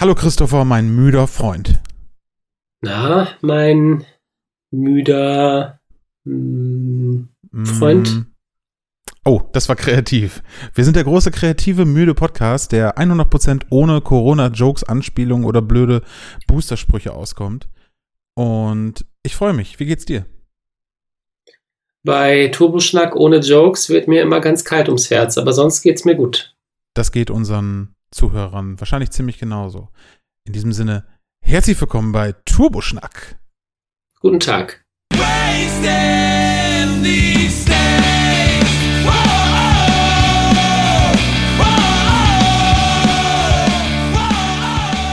Hallo Christopher, mein müder Freund. Na, mein müder mm, Freund. Mm. Oh, das war kreativ. Wir sind der große kreative müde Podcast, der 100% ohne Corona-Jokes, Anspielungen oder blöde Boostersprüche auskommt. Und ich freue mich. Wie geht's dir? Bei Turboschnack ohne Jokes wird mir immer ganz kalt ums Herz, aber sonst geht's mir gut. Das geht unseren Zuhörern wahrscheinlich ziemlich genauso. In diesem Sinne, herzlich willkommen bei Turboschnack. Guten Tag.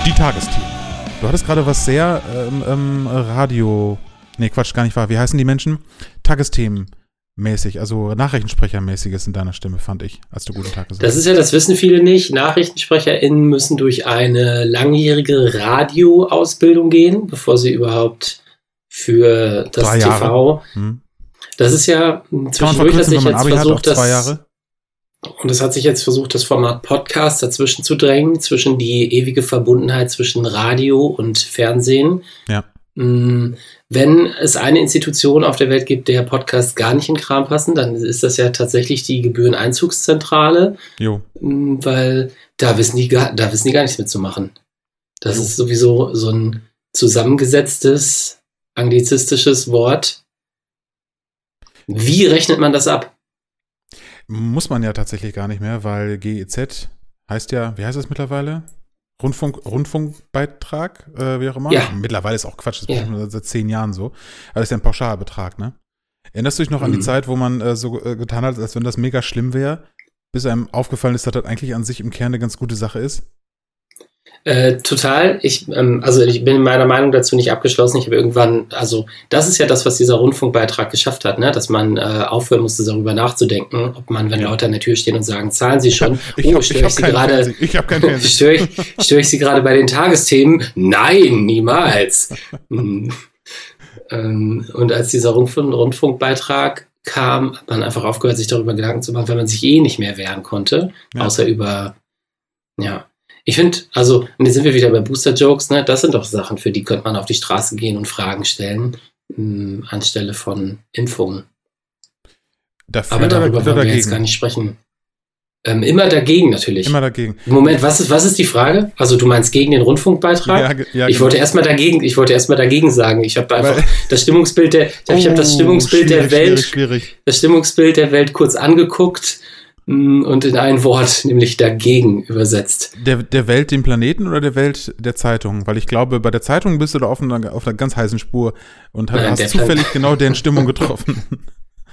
Die Tagesthemen. Du hattest gerade was sehr ähm, ähm, Radio. Nee, Quatsch, gar nicht wahr. Wie heißen die Menschen? Tagesthemen mäßig, also Nachrichtensprechermäßiges in deiner Stimme, fand ich, als du guten Tag gesagt hast. Das ist ja, das wissen viele nicht. NachrichtensprecherInnen müssen durch eine langjährige Radioausbildung gehen, bevor sie überhaupt für das Drei TV. Hm. Das ist ja zwischendurch hat sich jetzt versucht, das, und es hat sich jetzt versucht, das Format Podcast dazwischen zu drängen, zwischen die ewige Verbundenheit zwischen Radio und Fernsehen. Ja. Mm, wenn es eine Institution auf der Welt gibt, der Podcast gar nicht in Kram passen, dann ist das ja tatsächlich die Gebühreneinzugszentrale. Jo. Mm, weil da wissen die gar, da wissen die gar nichts mitzumachen. Das jo. ist sowieso so ein zusammengesetztes, anglizistisches Wort. Wie rechnet man das ab? Muss man ja tatsächlich gar nicht mehr, weil GEZ heißt ja, wie heißt das mittlerweile? Rundfunk, Rundfunkbeitrag, äh, wie auch immer. Ja. Mittlerweile ist auch Quatsch, das ja. ist seit zehn Jahren so. Aber das ist ja ein Pauschalbetrag, ne? Erinnerst du dich noch mhm. an die mhm. Zeit, wo man äh, so äh, getan hat, als wenn das mega schlimm wäre, bis einem aufgefallen ist, dass das eigentlich an sich im Kern eine ganz gute Sache ist? Äh, total. Ich, ähm, also ich bin meiner Meinung dazu nicht abgeschlossen. Ich habe irgendwann, also das ist ja das, was dieser Rundfunkbeitrag geschafft hat, ne? dass man äh, aufhören musste, darüber nachzudenken, ob man, wenn ja. Leute an der Tür stehen und sagen, zahlen Sie schon, ich oh, störe ich, Sie gerade, ich kein Fernsehen. störe ich, stör ich Sie gerade bei den Tagesthemen? Nein, niemals. hm. ähm, und als dieser Rundfunk, Rundfunkbeitrag kam, hat man einfach aufgehört, sich darüber Gedanken zu machen, weil man sich eh nicht mehr wehren konnte, ja. außer über, ja, ich finde, also, und jetzt sind wir wieder bei Booster Jokes, ne? Das sind doch Sachen, für die könnte man auf die Straße gehen und Fragen stellen, mh, hm, anstelle von Impfungen. Dafür Aber darüber wollen wir dagegen? jetzt gar nicht sprechen. Ähm, immer dagegen natürlich. Immer dagegen. Moment, was ist, was ist die Frage? Also du meinst gegen den Rundfunkbeitrag? Ja, ja, ich genau. wollte erstmal dagegen, ich wollte erstmal dagegen sagen. Ich habe einfach Weil, das Stimmungsbild der, oh, ich habe das Stimmungsbild der Welt, schwierig, schwierig. das Stimmungsbild der Welt kurz angeguckt Mm, und in ein Wort, nämlich dagegen übersetzt. Der, der Welt, dem Planeten oder der Welt der Zeitung? Weil ich glaube, bei der Zeitung bist du da auf einer, auf einer ganz heißen Spur und Nein, hast zufällig Plan genau deren Stimmung getroffen.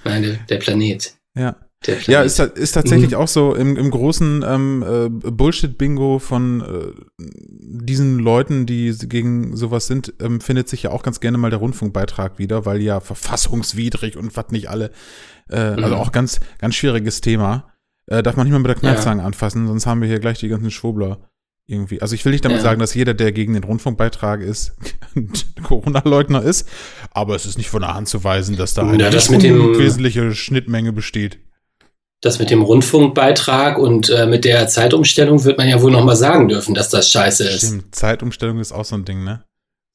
Nein, der, der Planet. Ja. Ja, ist, ist tatsächlich mhm. auch so im, im großen ähm, äh, Bullshit-Bingo von äh, diesen Leuten, die gegen sowas sind, ähm, findet sich ja auch ganz gerne mal der Rundfunkbeitrag wieder, weil ja verfassungswidrig und was nicht alle. Äh, also mhm. Also auch ganz, ganz schwieriges Thema. Äh, darf man nicht mal mit der Kneifzange ja. anfassen, sonst haben wir hier gleich die ganzen Schwobler irgendwie. Also ich will nicht damit ja. sagen, dass jeder, der gegen den Rundfunkbeitrag ist, Corona-Leugner ist, aber es ist nicht von der Hand zu weisen, dass da eine ja, das wesentliche Schnittmenge besteht. Das mit dem Rundfunkbeitrag und äh, mit der Zeitumstellung wird man ja wohl noch mal sagen dürfen, dass das scheiße ist. Stimmt, Zeitumstellung ist auch so ein Ding, ne?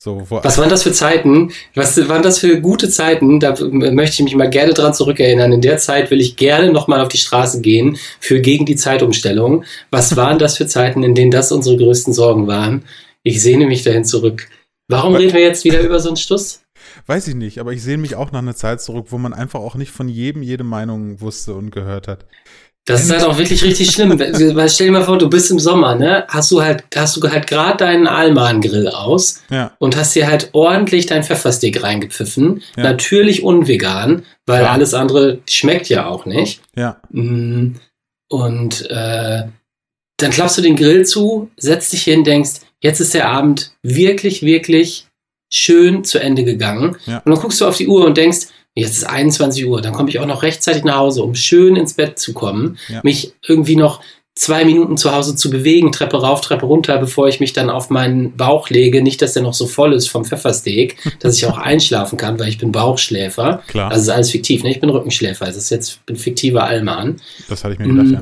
So, was waren das für Zeiten? Was waren das für gute Zeiten? Da möchte ich mich mal gerne dran zurückerinnern. In der Zeit will ich gerne nochmal auf die Straße gehen für gegen die Zeitumstellung. Was waren das für Zeiten, in denen das unsere größten Sorgen waren? Ich sehne mich dahin zurück. Warum reden wir jetzt wieder über so einen Stuss? Weiß ich nicht, aber ich sehne mich auch nach einer Zeit zurück, wo man einfach auch nicht von jedem jede Meinung wusste und gehört hat. Das ist halt auch wirklich richtig schlimm. Weil stell dir mal vor, du bist im Sommer, ne? Hast du halt, hast du halt gerade deinen Alman-Grill aus ja. und hast dir halt ordentlich dein Pfeffersteak reingepfiffen. Ja. Natürlich unvegan, weil ja. alles andere schmeckt ja auch nicht. Ja. Mm, und äh, dann klappst du den Grill zu, setzt dich hin, denkst, jetzt ist der Abend wirklich, wirklich schön zu Ende gegangen. Ja. Und dann guckst du auf die Uhr und denkst, jetzt ist 21 Uhr, dann komme ich auch noch rechtzeitig nach Hause, um schön ins Bett zu kommen, ja. mich irgendwie noch zwei Minuten zu Hause zu bewegen, Treppe rauf, Treppe runter, bevor ich mich dann auf meinen Bauch lege. Nicht, dass der noch so voll ist vom Pfeffersteak, dass ich auch einschlafen kann, weil ich bin Bauchschläfer. Klar. Also ist alles fiktiv, ne? Ich bin Rückenschläfer. Es ist jetzt ein fiktiver Allmann. Das hatte ich mir gedacht, mm. ja.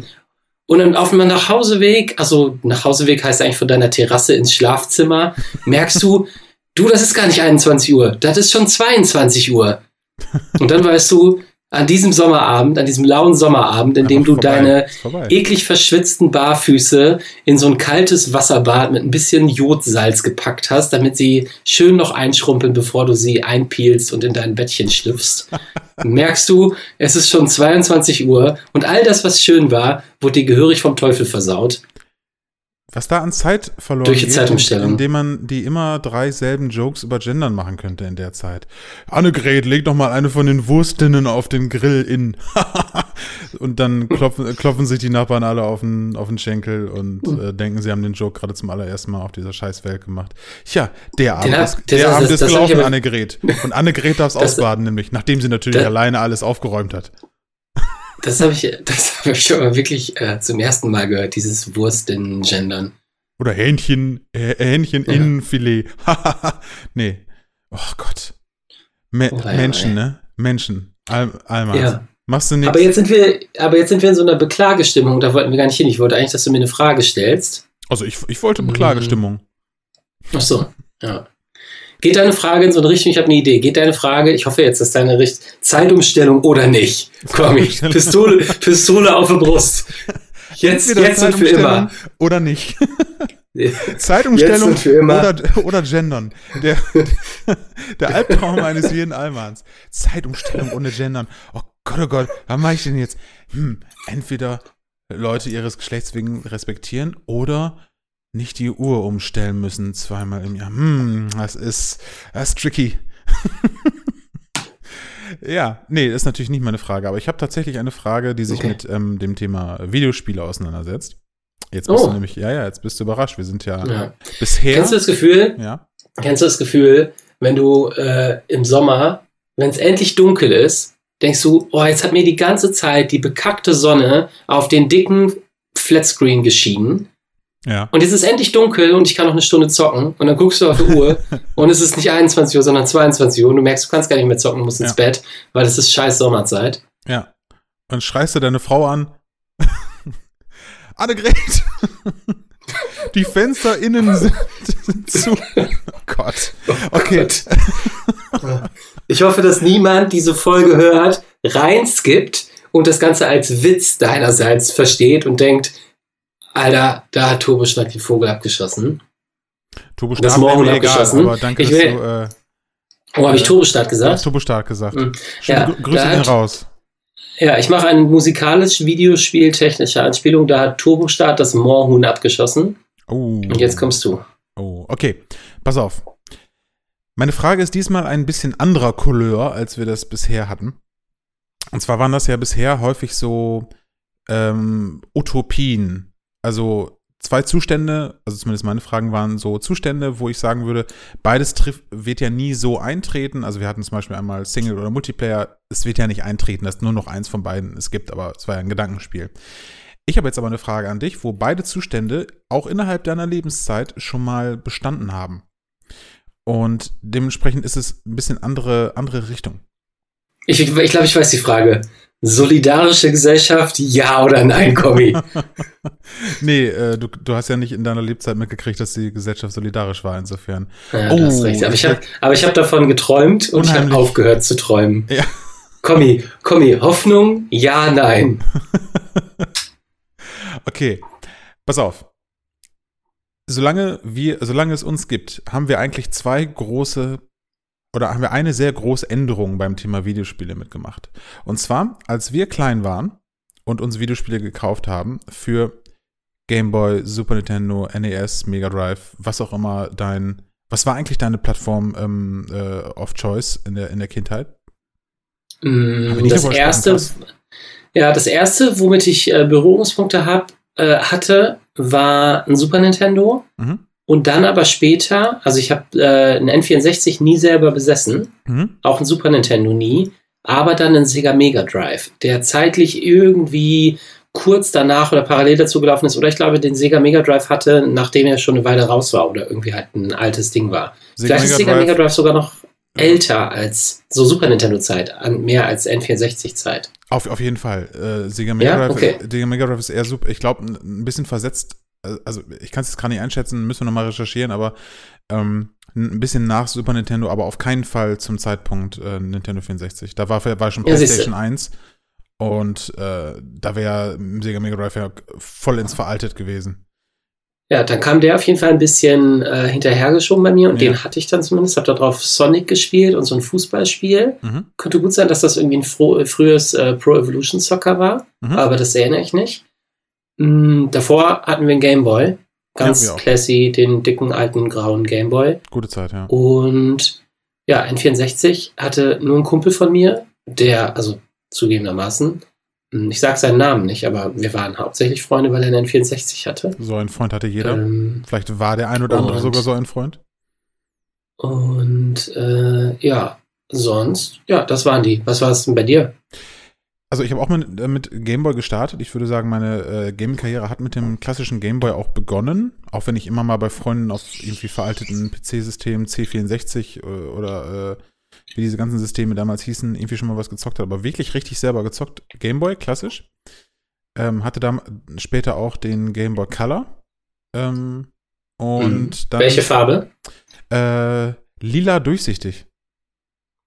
Und dann auf dem Nachhauseweg, also Nachhauseweg heißt eigentlich von deiner Terrasse ins Schlafzimmer, merkst du, du, das ist gar nicht 21 Uhr, das ist schon 22 Uhr. Und dann weißt du, an diesem Sommerabend, an diesem lauen Sommerabend, in dem du vorbei, deine eklig verschwitzten Barfüße in so ein kaltes Wasserbad mit ein bisschen Jodsalz gepackt hast, damit sie schön noch einschrumpeln, bevor du sie einpielst und in dein Bettchen schlüpfst, merkst du, es ist schon 22 Uhr und all das, was schön war, wurde dir gehörig vom Teufel versaut. Was da an Zeit verloren Durch die geht, Zeitumstellung. indem man die immer drei selben Jokes über Gendern machen könnte in der Zeit. Annegret, leg doch mal eine von den Wurstinnen auf den Grill in. und dann klopfen, klopfen sich die Nachbarn alle auf den, auf den Schenkel und Hm. äh, denken, sie haben den Joke gerade zum allerersten Mal auf dieser Scheißwelt gemacht. Tja, der Abend hab- ist, der das- Abend ist ich gelaufen, Annegret. Und Annegret darf es ausbaden, nämlich, nachdem sie natürlich alleine alles aufgeräumt hat. Das habe ich, das habe ich schon mal wirklich äh, zum ersten Mal gehört, dieses Wurst-in-Gendern. Oder Hähnchen, äh, Hähnchen Ja. Innenfilet. nee. Oh Gott. Me Oh, ja, Menschen, ey. ne? Menschen. Al Almas. Ja. Machst du nichts? Aber jetzt sind wir, aber jetzt sind wir in so einer Beklagestimmung, da wollten wir gar nicht hin. Ich wollte eigentlich, dass du mir eine Frage stellst. Also ich, ich wollte Mhm. Beklagestimmung. Ach so, ja. Geht deine Frage in so eine Richtung, ich habe eine Idee. Geht deine Frage, ich hoffe jetzt, dass deine Richt Zeitumstellung oder nicht. Komm, ich. Pistole, Pistole auf die Brust. Jetzt, Entweder jetzt und für immer. Oder nicht. Zeitumstellung und für immer. oder, oder Gendern. Der, der Albtraum eines jeden Allmanns. Zeitumstellung ohne Gendern. Oh Gott, oh Gott, was mache ich denn jetzt? Hm, entweder Leute ihres Geschlechts wegen respektieren oder nicht die Uhr umstellen müssen zweimal im Jahr. Hm, das ist, das ist tricky. ja, nee, das ist natürlich nicht meine Frage, aber ich habe tatsächlich eine Frage, die sich Okay. mit ähm, dem Thema Videospiele auseinandersetzt. Jetzt bist Oh. du nämlich, ja, ja, jetzt bist du überrascht. Wir sind ja, Ja. bisher. Kennst du das Gefühl, ja, kennst du das Gefühl, wenn du äh, im Sommer, wenn es endlich dunkel ist, denkst du, oh, jetzt hat mir die ganze Zeit die bekackte Sonne auf den dicken Flatscreen geschienen. Ja. Und jetzt ist endlich dunkel und ich kann noch eine Stunde zocken. Und dann guckst du auf die Uhr und es ist nicht 21 Uhr, sondern 22 Uhr. Und du merkst, du kannst gar nicht mehr zocken, musst ins Ja. Bett, weil es ist scheiß Sommerzeit. Ja. Und schreist du deine Frau an. Annegret! Die Fenster innen sind, sind zu. Oh Gott. Okay. Ich hoffe, dass niemand diese Folge hört, reinskippt und das Ganze als Witz deinerseits versteht und denkt, Alter, da hat Turbo Schnack den Vogel abgeschossen. Turbo Das Morgen mir egal, abgeschossen. aber danke, Ich dass will- du äh, Oh, habe ich Ja. Turbo Start ja, gesagt? Turbo Start gesagt. Mhm. Ja, Grü- Grüße gehen raus. Ja, ich mache eine musikalisch videospieltechnische Anspielung. Da hat Turbo Start das Moorhuhn abgeschossen. Oh. Und jetzt kommst du. Oh, okay. Pass auf. Meine Frage ist diesmal ein bisschen anderer Couleur, als wir das bisher hatten. Und zwar waren das ja bisher häufig so ähm, Utopien. Also zwei Zustände, also zumindest meine Fragen waren so Zustände, wo ich sagen würde, beides trifft, wird ja nie so eintreten. Also wir hatten zum Beispiel einmal Single oder Multiplayer. Es wird ja nicht eintreten, dass nur noch eins von beiden es gibt, aber es war ja ein Gedankenspiel. Ich habe jetzt aber eine Frage an dich, wo beide Zustände auch innerhalb deiner Lebenszeit schon mal bestanden haben. Und dementsprechend ist es ein bisschen andere, andere Richtung. Ich, ich glaube, ich weiß die Frage. Solidarische Gesellschaft, ja oder nein, Kommi? nee, äh, du, du hast ja nicht in deiner Lebzeit mitgekriegt, dass die Gesellschaft solidarisch war, insofern. Ja, Oh, du hast recht. Aber ich ich habe ich hab davon geträumt und ich Unheimlich. habe aufgehört zu träumen. Ja. Kommi, Kommi, Hoffnung, ja, nein. Okay, pass auf. Solange wir, solange es uns gibt, haben wir eigentlich zwei große oder haben wir eine sehr große Änderung beim Thema Videospiele mitgemacht. Und zwar, als wir klein waren und uns Videospiele gekauft haben für Game Boy, Super Nintendo, NES, Mega Drive, was auch immer dein, was war eigentlich deine Plattform ähm, äh, of Choice in der, in der Kindheit? Mm, Das erste, ja, das erste, womit ich äh, Berührungspunkte hab, äh, hatte, war ein Super Nintendo. Mhm. Und dann aber später, also ich habe äh, einen N64 nie selber besessen, Mhm. auch ein Super Nintendo nie, aber dann einen Sega Mega Drive, der zeitlich irgendwie kurz danach oder parallel dazu gelaufen ist. Oder ich glaube, den Sega Mega Drive hatte, nachdem er schon eine Weile raus war oder irgendwie halt ein altes Ding war. Sega Vielleicht ist Mega Sega Drive- Mega Drive sogar noch älter als so Super Nintendo-Zeit, mehr als N64-Zeit. Auf, auf jeden Fall. Äh, Sega, Mega, ja? Drive, okay. Sega Mega Drive ist eher super. Ich glaube, ein bisschen versetzt. Also, ich kann es jetzt gerade nicht einschätzen, müssen wir nochmal recherchieren, aber ähm, ein bisschen nach Super Nintendo, aber auf keinen Fall zum Zeitpunkt äh, Nintendo 64. Da war, war schon PlayStation ja, 1 und äh, da wäre Sega Mega Drive ja voll ins veraltet gewesen. Ja, dann kam der auf jeden Fall ein bisschen äh, hinterhergeschoben bei mir und ja. den hatte ich dann zumindest. Hab da drauf Sonic gespielt und so ein Fußballspiel. Mhm. Könnte gut sein, dass das irgendwie ein frühes äh, Pro Evolution Soccer war, mhm. aber das erinnere ich nicht. Mhm, davor hatten wir einen Gameboy. Ganz ja, classy, den dicken alten grauen Gameboy. Gute Zeit, ja. Und ja, N64 hatte nur ein Kumpel von mir, der, also zugegebenermaßen, hm, ich sage seinen Namen nicht, aber wir waren hauptsächlich Freunde, weil er einen N64 hatte. So einen Freund hatte jeder. Ähm, Vielleicht war der ein oder andere sogar so ein Freund. Und äh, ja, sonst, ja, das waren die. Was war es denn bei dir? Also ich habe auch mit, äh, mit Gameboy gestartet. Ich würde sagen, meine äh, Gaming-Karriere hat mit dem klassischen Gameboy auch begonnen. Auch wenn ich immer mal bei Freunden auf irgendwie veralteten PC-Systemen C64 äh, oder äh, wie diese ganzen Systeme damals hießen, irgendwie schon mal was gezockt hat, aber wirklich richtig selber gezockt. Gameboy, klassisch. Ähm, hatte dann später auch den Gameboy Color. Ähm, und mhm. dann, Welche Farbe? Äh, lila durchsichtig.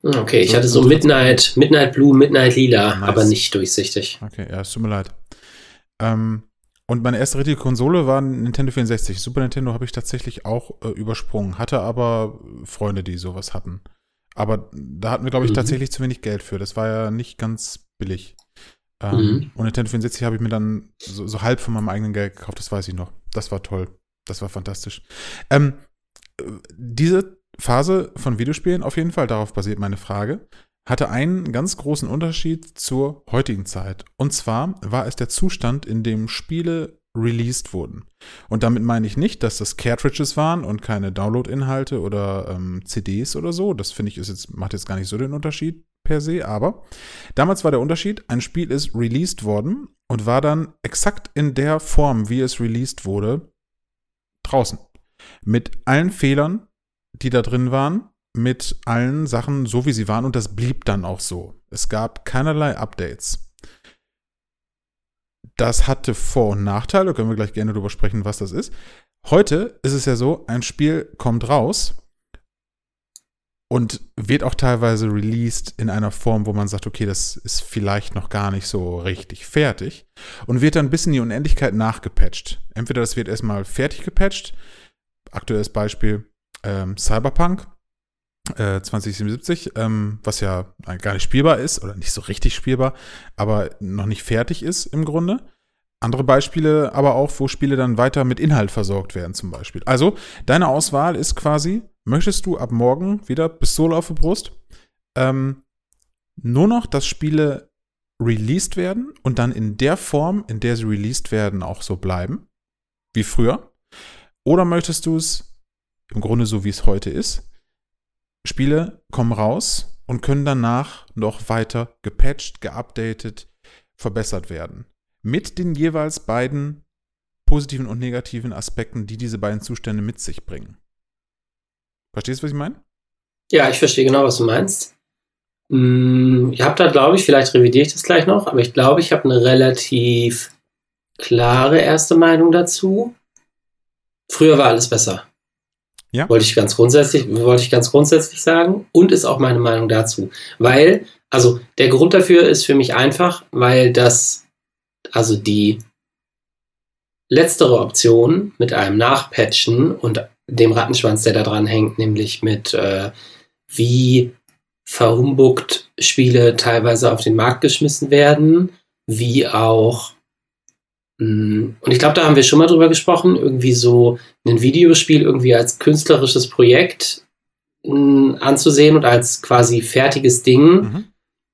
Hm, okay, ich so, hatte so, so Midnight, Midnight Blue, Midnight Lila, nice. aber nicht durchsichtig. Okay, ja, es tut mir leid. Ähm, und meine erste richtige Konsole war Nintendo 64. Super Nintendo habe ich tatsächlich auch äh, übersprungen, hatte aber Freunde, die sowas hatten. Aber da hatten wir, glaube ich, mhm. tatsächlich zu wenig Geld für. Das war ja nicht ganz billig. Ähm, mhm. Und Nintendo 64 habe ich mir dann so, so, halb von meinem eigenen Geld gekauft, das weiß ich noch. Das war toll. Das war fantastisch. Ähm, diese Phase von Videospielen, auf jeden Fall, darauf basiert meine Frage, hatte einen ganz großen Unterschied zur heutigen Zeit. Und zwar war es der Zustand, in dem Spiele released wurden. Und damit meine ich nicht, dass das Cartridges waren und keine Download-Inhalte oder ähm, CDs oder so. Das finde ich ist jetzt, macht jetzt gar nicht so den Unterschied per se, aber damals war der Unterschied, ein Spiel ist released worden und war dann exakt in der Form, wie es released wurde, draußen. Mit allen Fehlern, die da drin waren, mit allen Sachen so, wie sie waren und das blieb dann auch so. Es gab keinerlei Updates. Das hatte Vor- und Nachteile, können wir gleich gerne darüber sprechen, was das ist. Heute ist es ja so, ein Spiel kommt raus und wird auch teilweise released in einer Form, wo man sagt, okay, das ist vielleicht noch gar nicht so richtig fertig und wird dann bis in die Unendlichkeit nachgepatcht. Entweder das wird erstmal fertig gepatcht, aktuelles Beispiel ähm, Cyberpunk äh, 2077, ähm, was ja gar nicht spielbar ist oder nicht so richtig spielbar, aber noch nicht fertig ist im Grunde. Andere Beispiele aber auch, wo Spiele dann weiter mit Inhalt versorgt werden, zum Beispiel. Also, deine Auswahl ist quasi, möchtest du ab morgen wieder Pistole auf der Brust, ähm, nur noch, dass Spiele released werden und dann in der Form, in der sie released werden, auch so bleiben, wie früher? Oder möchtest du es im Grunde so, wie es heute ist, Spiele kommen raus und können danach noch weiter gepatcht, geupdatet, verbessert werden. Mit den jeweils beiden positiven und negativen Aspekten, die diese beiden Zustände mit sich bringen. Verstehst du, was ich meine? Ja, ich verstehe genau, was du meinst. Hm, ich habe da, glaube ich, vielleicht revidiere ich das gleich noch, aber ich glaube, ich habe eine relativ klare erste Meinung dazu. Früher war alles besser. Ja. Wollte ich ganz grundsätzlich, wollte ich ganz grundsätzlich sagen und ist auch meine Meinung dazu. Weil, also der Grund dafür ist für mich einfach, weil das, also die letztere Option mit einem Nachpatchen und dem Rattenschwanz, der da dran hängt, nämlich mit äh, wie verhumbuckt Spiele teilweise auf den Markt geschmissen werden, wie auch und ich glaube, da haben wir schon mal drüber gesprochen, irgendwie so ein Videospiel irgendwie als künstlerisches Projekt mm, anzusehen und als quasi fertiges Ding. Mhm.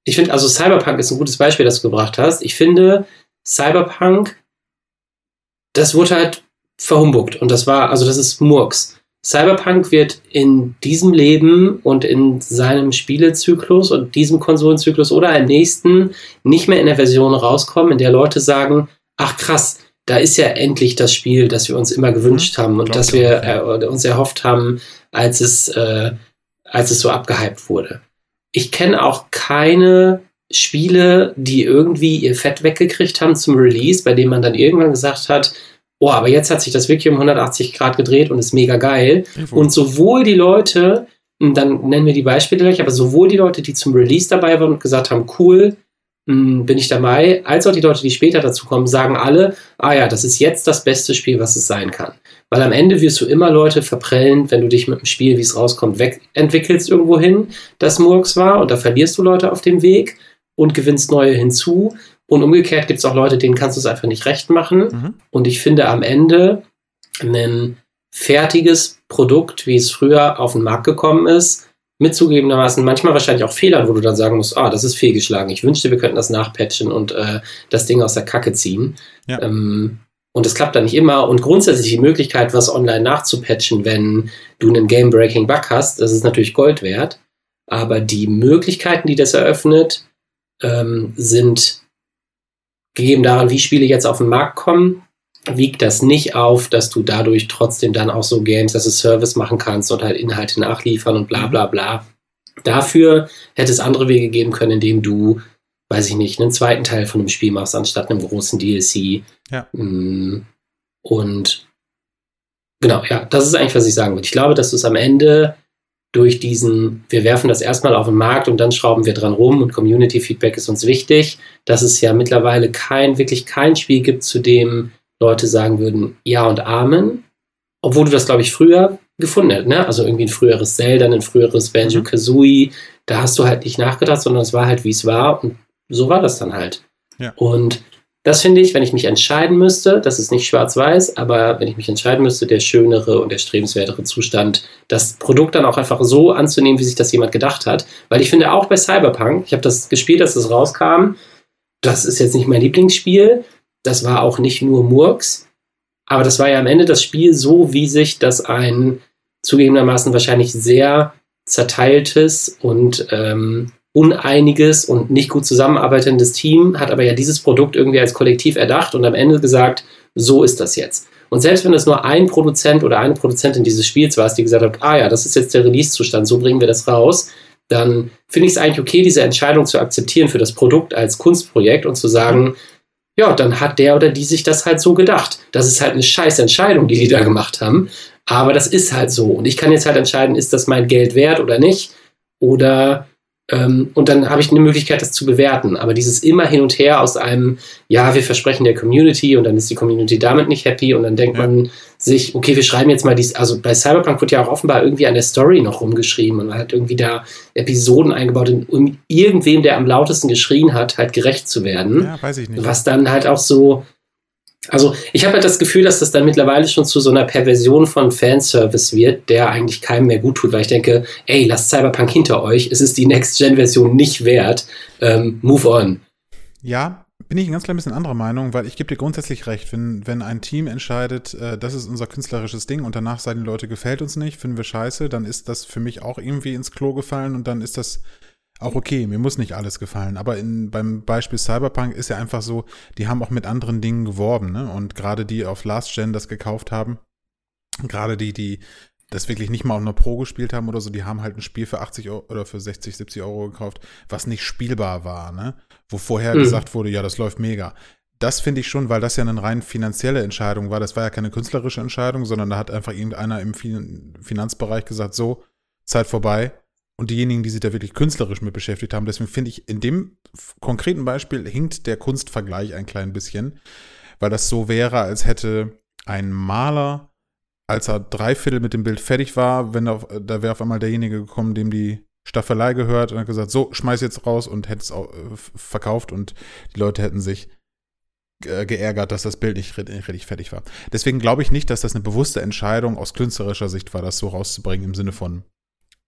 Ich finde, also Cyberpunk ist ein gutes Beispiel, das du gebracht hast. Ich finde, Cyberpunk, das wurde halt verhumbuckt und das war, also das ist Murks. Cyberpunk wird in diesem Leben und in seinem Spielezyklus und diesem Konsolenzyklus oder im nächsten nicht mehr in der Version rauskommen, in der Leute sagen, ach krass, da ist ja endlich das Spiel, das wir uns immer gewünscht mhm, haben und das wir äh, uns erhofft haben, als es äh, als es so abgehypt wurde. Ich kenne auch keine Spiele, die irgendwie ihr Fett weggekriegt haben zum Release, bei dem man dann irgendwann gesagt hat, oh, aber jetzt hat sich das wirklich um 180 Grad gedreht und ist mega geil. Und sowohl die Leute, dann nennen wir die Beispiele gleich, aber sowohl die Leute, die zum Release dabei waren und gesagt haben, cool, hm, bin ich dabei, als auch die Leute, die später dazu kommen, sagen alle, ah ja, das ist jetzt das beste Spiel, was es sein kann. Weil am Ende wirst du immer Leute verprellen, wenn du dich mit dem Spiel, wie es rauskommt, wegentwickelst irgendwo hin, das Murks war und da verlierst du Leute auf dem Weg und gewinnst neue hinzu. Und umgekehrt gibt es auch Leute, denen kannst du es einfach nicht recht machen. Mhm. Und ich finde am Ende ein fertiges Produkt, wie es früher auf den Markt gekommen ist, mit zugegebenermaßen manchmal wahrscheinlich auch Fehlern, wo du dann sagen musst, ah, das ist fehlgeschlagen. Ich wünschte, wir könnten das nachpatchen und äh, das Ding aus der Kacke ziehen. Ja. Ähm, und es klappt dann nicht immer. Und grundsätzlich die Möglichkeit, was online nachzupatchen, wenn du einen Game-Breaking-Bug hast, das ist natürlich Gold wert. Aber die Möglichkeiten, die das eröffnet, ähm, sind gegeben daran, wie Spiele jetzt auf den Markt kommen, wiegt das nicht auf, dass du dadurch trotzdem dann auch so Games as a Service machen kannst und halt Inhalte nachliefern und bla bla bla. Dafür hätte es andere Wege geben können, indem du, weiß ich nicht, einen zweiten Teil von einem Spiel machst, anstatt einem großen DLC. Ja. Mm, und genau, ja, das ist eigentlich, was ich sagen würde. Ich glaube, dass du es am Ende durch diesen, wir werfen das erstmal auf den Markt und dann schrauben wir dran rum und Community Feedback ist uns wichtig, dass es ja mittlerweile kein, wirklich kein Spiel gibt, zu dem Leute sagen würden, ja und Amen. Obwohl du das, glaube ich, früher gefunden hättest, ne? Also irgendwie ein früheres Zelda, ein früheres Banjo Kazooie. Da hast du halt nicht nachgedacht, sondern es war halt, wie es war. Und so war das dann halt. Ja. Und das finde ich, wenn ich mich entscheiden müsste, das ist nicht schwarz-weiß, aber wenn ich mich entscheiden müsste, der schönere und der strebenswertere Zustand, das Produkt dann auch einfach so anzunehmen, wie sich das jemand gedacht hat. Weil ich finde auch bei Cyberpunk, ich habe das gespielt, als das rauskam, das ist jetzt nicht mein Lieblingsspiel, das war auch nicht nur Murks, aber das war ja am Ende das Spiel so, wie sich das ein zugegebenermaßen wahrscheinlich sehr zerteiltes und ähm, uneiniges und nicht gut zusammenarbeitendes Team hat aber ja dieses Produkt irgendwie als Kollektiv erdacht und am Ende gesagt, so ist das jetzt. Und selbst wenn es nur ein Produzent oder eine Produzentin dieses Spiels war, die gesagt hat, ah ja, das ist jetzt der Release-Zustand, so bringen wir das raus, dann finde ich es eigentlich okay, diese Entscheidung zu akzeptieren für das Produkt als Kunstprojekt und zu sagen, ja, dann hat der oder die sich das halt so gedacht. Das ist halt eine scheiß Entscheidung, die die da gemacht haben. Aber das ist halt so. Und ich kann jetzt halt entscheiden, ist das mein Geld wert oder nicht? Oder ähm, und dann habe ich eine Möglichkeit, das zu bewerten. Aber dieses immer hin und her aus einem, ja, wir versprechen der Community und dann ist die Community damit nicht happy und dann denkt ja. man sich, okay, wir schreiben jetzt mal dies, also bei Cyberpunk wird ja auch offenbar irgendwie an der Story noch rumgeschrieben und man hat irgendwie da Episoden eingebaut, um irgendwem, der am lautesten geschrien hat, halt gerecht zu werden. Ja, weiß ich nicht. Was dann halt auch so, also ich habe halt das Gefühl, dass das dann mittlerweile schon zu so einer Perversion von Fanservice wird, der eigentlich keinem mehr gut tut, weil ich denke, ey, lasst Cyberpunk hinter euch, es ist die Next-Gen-Version nicht wert, ähm, move on. Ja, bin ich ein ganz klein bisschen anderer Meinung, weil ich gebe dir grundsätzlich recht, wenn, wenn ein Team entscheidet, äh, das ist unser künstlerisches Ding und danach sagen die Leute, gefällt uns nicht, finden wir scheiße, dann ist das für mich auch irgendwie ins Klo gefallen und dann ist das auch okay, mir muss nicht alles gefallen. Aber in, beim Beispiel Cyberpunk ist ja einfach so, die haben auch mit anderen Dingen geworben, ne? Und gerade die auf Last Gen das gekauft haben, gerade die, die das wirklich nicht mal auf einer Pro gespielt haben oder so, die haben halt ein Spiel für 80 Euro oder für 60, 70 Euro gekauft, was nicht spielbar war, ne? Wo vorher mhm. gesagt wurde, ja, das läuft mega. Das finde ich schon, weil das ja eine rein finanzielle Entscheidung war. Das war ja keine künstlerische Entscheidung, sondern da hat einfach irgendeiner im Finanzbereich gesagt, so, Zeit vorbei, und diejenigen, die sich da wirklich künstlerisch mit beschäftigt haben. Deswegen finde ich, in dem konkreten Beispiel hinkt der Kunstvergleich ein klein bisschen, weil das so wäre, als hätte ein Maler, als er dreiviertel mit dem Bild fertig war, wenn er, da wäre auf einmal derjenige gekommen, dem die Staffelei gehört und hat gesagt, so, schmeiß jetzt raus und hätte es äh, verkauft und die Leute hätten sich äh, geärgert, dass das Bild nicht richtig fertig war. Deswegen glaube ich nicht, dass das eine bewusste Entscheidung aus künstlerischer Sicht war, das so rauszubringen im Sinne von,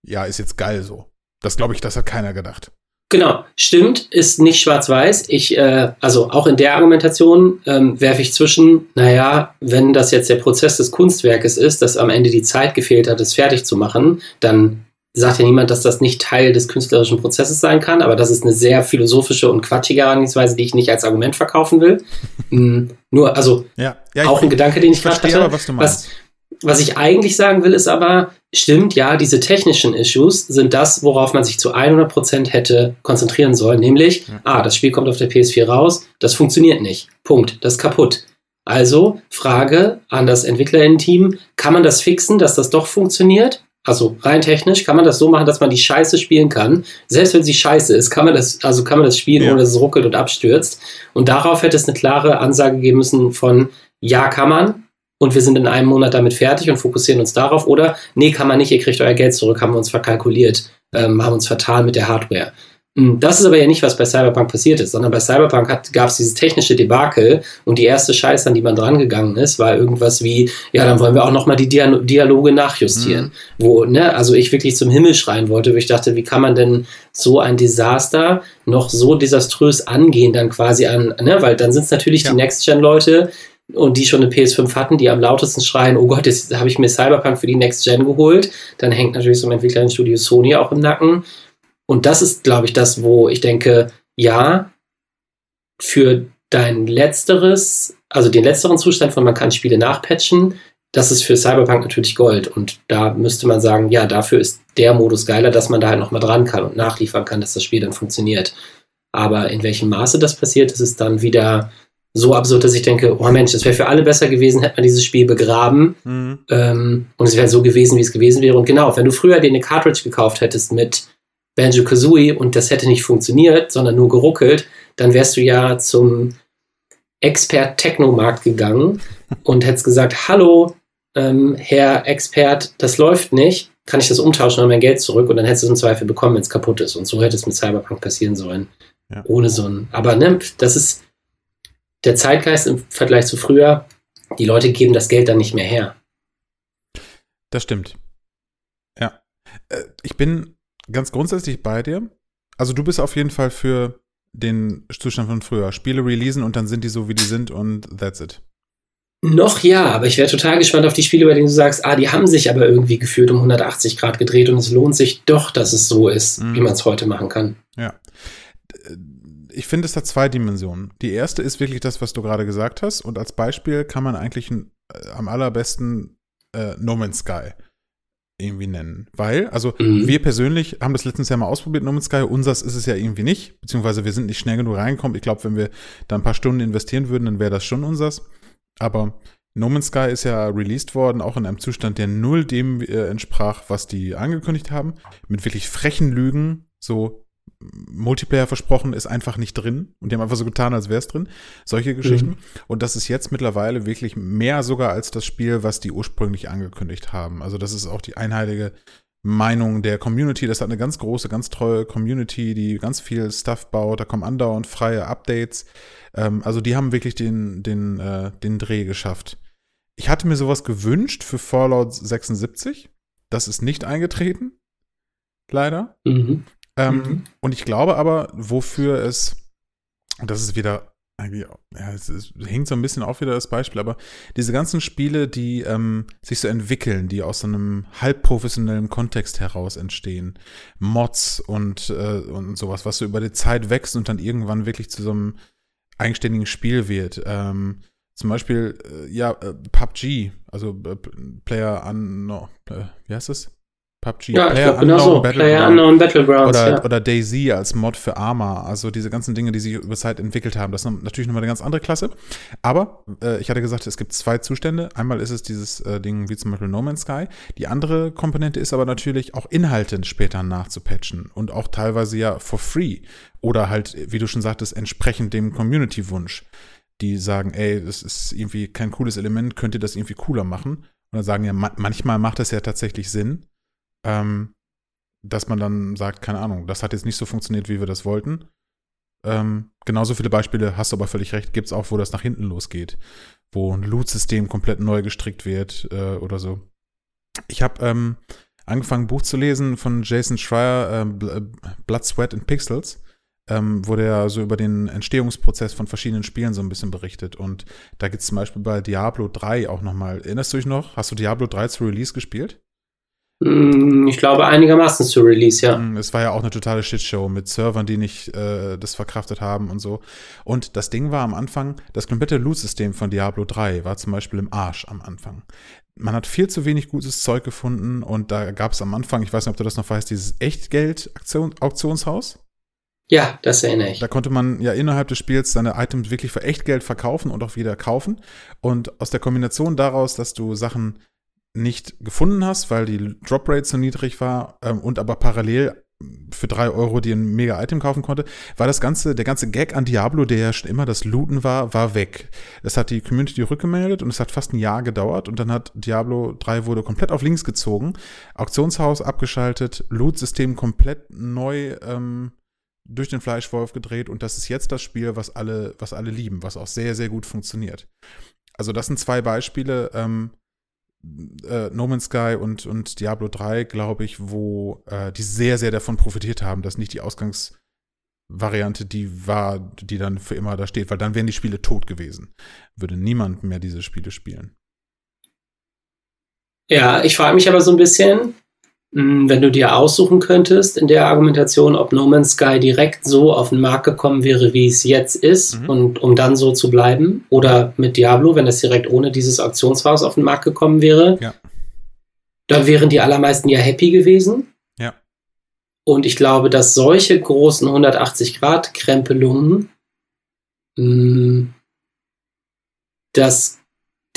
ja, ist jetzt geil so. Das glaube ich, das hat keiner gedacht. Genau, stimmt, ist nicht schwarz-weiß. Ich, äh, also auch in der Argumentation ähm, werfe ich zwischen, naja, wenn das jetzt der Prozess des Kunstwerkes ist, dass am Ende die Zeit gefehlt hat, es fertig zu machen, dann sagt ja niemand, dass das nicht Teil des künstlerischen Prozesses sein kann, aber das ist eine sehr philosophische und quatschige Herangehensweise, die ich nicht als Argument verkaufen will. mm, nur, also ja. Ja, auch ein Gedanke, den ich, ich verstehe, hatte. Aber, was du meinst. Was, was ich eigentlich sagen will, ist aber, stimmt, ja, diese technischen Issues sind das, worauf man sich zu 100% hätte konzentrieren sollen. Nämlich, ah, das Spiel kommt auf der PS4 raus, das funktioniert nicht. Punkt, das ist kaputt. Also, Frage an das Entwicklerinnen-Team, kann man das fixen, dass das doch funktioniert? Also rein technisch kann man das so machen, dass man die Scheiße spielen kann. Selbst wenn sie scheiße ist, kann man das, also kann man das spielen, ja. ohne dass es ruckelt und abstürzt. Und darauf hätte es eine klare Ansage geben müssen von ja, kann man, und wir sind in einem Monat damit fertig und fokussieren uns darauf. Oder, nee, kann man nicht, ihr kriegt euer Geld zurück, haben wir uns verkalkuliert, ähm, haben uns vertan mit der Hardware. Hm, das ist aber ja nicht, was bei Cyberpunk passiert ist, sondern bei Cyberpunk gab es dieses technische Debakel und die erste Scheiße, an die man drangegangen ist, war irgendwas wie, ja, dann wollen wir auch nochmal die Dia Dialoge nachjustieren. Mhm. Wo, ne, also ich wirklich zum Himmel schreien wollte, wo ich dachte, wie kann man denn so ein Desaster noch so desaströs angehen, dann quasi an, ne, weil dann sind es natürlich ja. die Next-Gen-Leute, und die schon eine PS5 hatten, die am lautesten schreien, oh Gott, jetzt habe ich mir Cyberpunk für die Next Gen geholt, dann hängt natürlich so ein Entwicklerstudio Sony auch im Nacken. Und das ist, glaube ich, das, wo ich denke, ja, für dein letzteres, also den letzteren Zustand von man kann Spiele nachpatchen, das ist für Cyberpunk natürlich Gold. Und da müsste man sagen, ja, dafür ist der Modus geiler, dass man da halt nochmal dran kann und nachliefern kann, dass das Spiel dann funktioniert. Aber in welchem Maße das passiert, ist dann wieder so absurd, dass ich denke, oh Mensch, das wäre für alle besser gewesen, hätte man dieses Spiel begraben. Mhm. Ähm, und es wäre so gewesen, wie es gewesen wäre. Und genau, wenn du früher dir eine Cartridge gekauft hättest mit Banjo Kazooie und das hätte nicht funktioniert, sondern nur geruckelt, dann wärst du ja zum Expert Technomarkt gegangen und hättest gesagt, hallo, ähm, Herr Expert, das läuft nicht, kann ich das umtauschen und mein Geld zurück und dann hättest du es im Zweifel bekommen, wenn es kaputt ist. Und so hätte es mit Cyberpunk passieren sollen. Ja. Ohne so ein. Aber ne, das ist, der Zeitgeist im Vergleich zu früher, die Leute geben das Geld dann nicht mehr her. Das stimmt. Ja. Äh, ich bin ganz grundsätzlich bei dir. Also du bist auf jeden Fall für den Zustand von früher. Spiele releasen und dann sind die so, wie die sind und that's it. Noch ja, aber ich wäre total gespannt auf die Spiele, bei denen du sagst, ah, die haben sich aber irgendwie gefühlt um 180 Grad gedreht und es lohnt sich doch, dass es so ist, mhm. wie man es heute machen kann. Ja ich finde, es hat zwei Dimensionen. Die erste ist wirklich das, was du gerade gesagt hast. Und als Beispiel kann man eigentlich äh, am allerbesten äh, No Man's Sky irgendwie nennen. Weil, also mhm. wir persönlich haben das letztens Jahr mal ausprobiert, No Man's Sky. Unsers ist es ja irgendwie nicht. Beziehungsweise wir sind nicht schnell genug reingekommen. Ich glaube, wenn wir da ein paar Stunden investieren würden, dann wäre das schon unsers. Aber No Man's Sky ist ja released worden, auch in einem Zustand, der null dem äh, entsprach, was die angekündigt haben. Mit wirklich frechen Lügen. So, Multiplayer versprochen, ist einfach nicht drin. Und die haben einfach so getan, als wäre es drin. Solche Geschichten. Mhm. Und das ist jetzt mittlerweile wirklich mehr sogar als das Spiel, was die ursprünglich angekündigt haben. Also das ist auch die einheilige Meinung der Community. Das hat eine ganz große, ganz treue Community, die ganz viel Stuff baut. Da kommen andauernd freie Updates. Ähm, also die haben wirklich den, den, äh, den Dreh geschafft. Ich hatte mir sowas gewünscht für Fallout 76. Das ist nicht eingetreten. Leider. Mhm. Ähm, mhm. Und ich glaube aber, wofür es, das ist wieder, ja, es, es hängt so ein bisschen auf wieder das Beispiel, aber diese ganzen Spiele, die ähm, sich so entwickeln, die aus so einem halbprofessionellen Kontext heraus entstehen, Mods und, äh, und sowas, was so über die Zeit wächst und dann irgendwann wirklich zu so einem eigenständigen Spiel wird. Ähm, zum Beispiel, äh, ja, äh, PUBG, also äh, Player Unknown, äh, wie heißt das? PUBG. Ja, Player glaub, genau so. Player Unknown Battlegrounds. Oder, ja. oder DayZ als Mod für Arma. Also diese ganzen Dinge, die sich über Zeit entwickelt haben. Das ist natürlich nochmal eine ganz andere Klasse. Aber äh, ich hatte gesagt, es gibt zwei Zustände. Einmal ist es dieses äh, Ding wie zum Beispiel No Man's Sky. Die andere Komponente ist aber natürlich auch Inhalte später nachzupatchen. Und auch teilweise ja for free. Oder halt, wie du schon sagtest, entsprechend dem Community-Wunsch. Die sagen, ey, das ist irgendwie kein cooles Element, könnt ihr das irgendwie cooler machen? Und dann sagen ja, ma manchmal macht das ja tatsächlich Sinn ähm, dass man dann sagt, keine Ahnung, das hat jetzt nicht so funktioniert, wie wir das wollten. Ähm, genauso viele Beispiele, hast du aber völlig recht, gibt es auch, wo das nach hinten losgeht, wo ein Loot-System komplett neu gestrickt wird äh, oder so. Ich habe ähm, angefangen, ein Buch zu lesen von Jason Schreier, äh, äh, Blood, Sweat and Pixels, ähm, wo der so über den Entstehungsprozess von verschiedenen Spielen so ein bisschen berichtet. Und da gibt es zum Beispiel bei Diablo 3 auch nochmal, erinnerst du dich noch? Hast du Diablo 3 zu Release gespielt? Hm, ich glaube einigermaßen zu Release, ja. Hm, es war ja auch eine totale Shitshow mit Servern, die nicht äh, das verkraftet haben und so. Und das Ding war am Anfang, das komplette Loot-System von Diablo 3 war zum Beispiel im Arsch am Anfang. Man hat viel zu wenig gutes Zeug gefunden und da gab es am Anfang, ich weiß nicht, ob du das noch weißt, dieses Echtgeld-Auktionshaus. Ja, das erinnere ich. Da konnte man ja innerhalb des Spiels seine Items wirklich für Echtgeld verkaufen und auch wieder kaufen. Und aus der Kombination daraus, dass du Sachen nicht gefunden hast, weil die Drop Rate so niedrig war ähm, und aber parallel für drei Euro dir ein mega Item kaufen konnte, war das ganze, der ganze Gag an Diablo, der ja schon immer das Looten war, war weg. Das hat die Community rückgemeldet und es hat fast ein Jahr gedauert und dann hat Diablo 3 wurde komplett auf links gezogen, Auktionshaus abgeschaltet, Loot-System komplett neu ähm, durch den Fleischwolf gedreht und das ist jetzt das Spiel, was alle, was alle lieben, was auch sehr, sehr gut funktioniert. Also das sind zwei Beispiele, ähm, äh, No Man's Sky und, und Diablo 3, glaube ich, wo äh, die sehr, sehr davon profitiert haben, dass nicht die Ausgangsvariante die war, die dann für immer da steht, weil dann wären die Spiele tot gewesen. Würde niemand mehr diese Spiele spielen. Ja, ich frage mich aber so ein bisschen, wenn du dir aussuchen könntest in der Argumentation, ob No Man's Sky direkt so auf den Markt gekommen wäre, wie es jetzt ist, mhm. und um dann so zu bleiben, oder mit Diablo, wenn es direkt ohne dieses Auktionshaus auf den Markt gekommen wäre, ja. dann wären die allermeisten ja happy gewesen. Ja. Und ich glaube, dass solche großen 180-Grad-Krempelungen hm, das